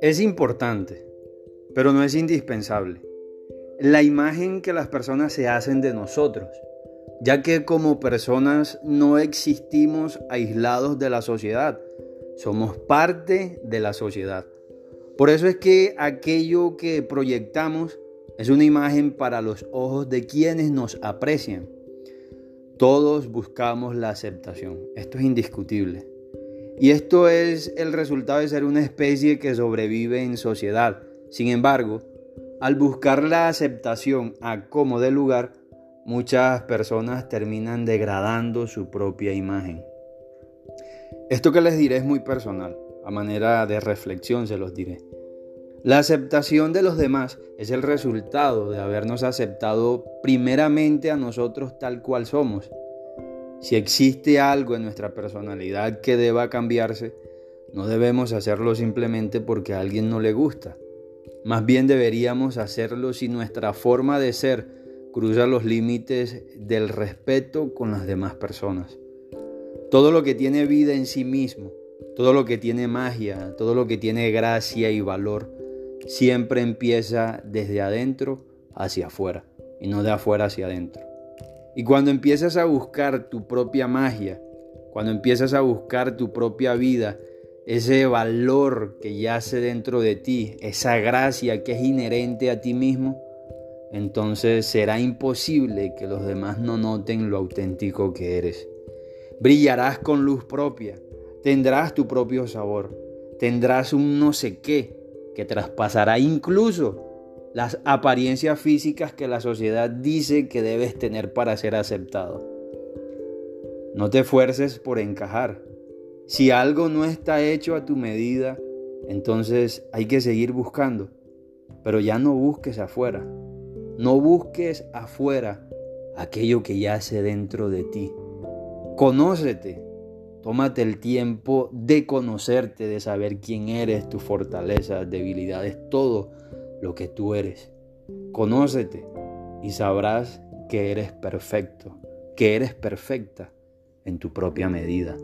Es importante, pero no es indispensable, la imagen que las personas se hacen de nosotros, ya que como personas no existimos aislados de la sociedad, somos parte de la sociedad. Por eso es que aquello que proyectamos es una imagen para los ojos de quienes nos aprecian. Todos buscamos la aceptación, esto es indiscutible. Y esto es el resultado de ser una especie que sobrevive en sociedad. Sin embargo, al buscar la aceptación a como de lugar, muchas personas terminan degradando su propia imagen. Esto que les diré es muy personal, a manera de reflexión se los diré. La aceptación de los demás es el resultado de habernos aceptado primeramente a nosotros tal cual somos si existe algo en nuestra personalidad que deba cambiarse, no debemos hacerlo simplemente porque a alguien no le gusta. Más bien deberíamos hacerlo si nuestra forma de ser cruza los límites del respeto con las demás personas. Todo lo que tiene vida en sí mismo, todo lo que tiene magia, todo lo que tiene gracia y valor, siempre empieza desde adentro hacia afuera y no de afuera hacia adentro. Y cuando empiezas a buscar tu propia magia, cuando empiezas a buscar tu propia vida, ese valor que yace dentro de ti, esa gracia que es inherente a ti mismo, entonces será imposible que los demás no noten lo auténtico que eres. Brillarás con luz propia, tendrás tu propio sabor, tendrás un no sé qué que traspasará incluso las apariencias físicas que la sociedad dice que debes tener para ser aceptado. No te esfuerces por encajar. Si algo no está hecho a tu medida, entonces hay que seguir buscando. Pero ya no busques afuera. No busques afuera aquello que yace dentro de ti. Conócete. Tómate el tiempo de conocerte, de saber quién eres, tus fortalezas, debilidades, todo lo que tú eres. Conócete y sabrás que eres perfecto, que eres perfecta en tu propia medida.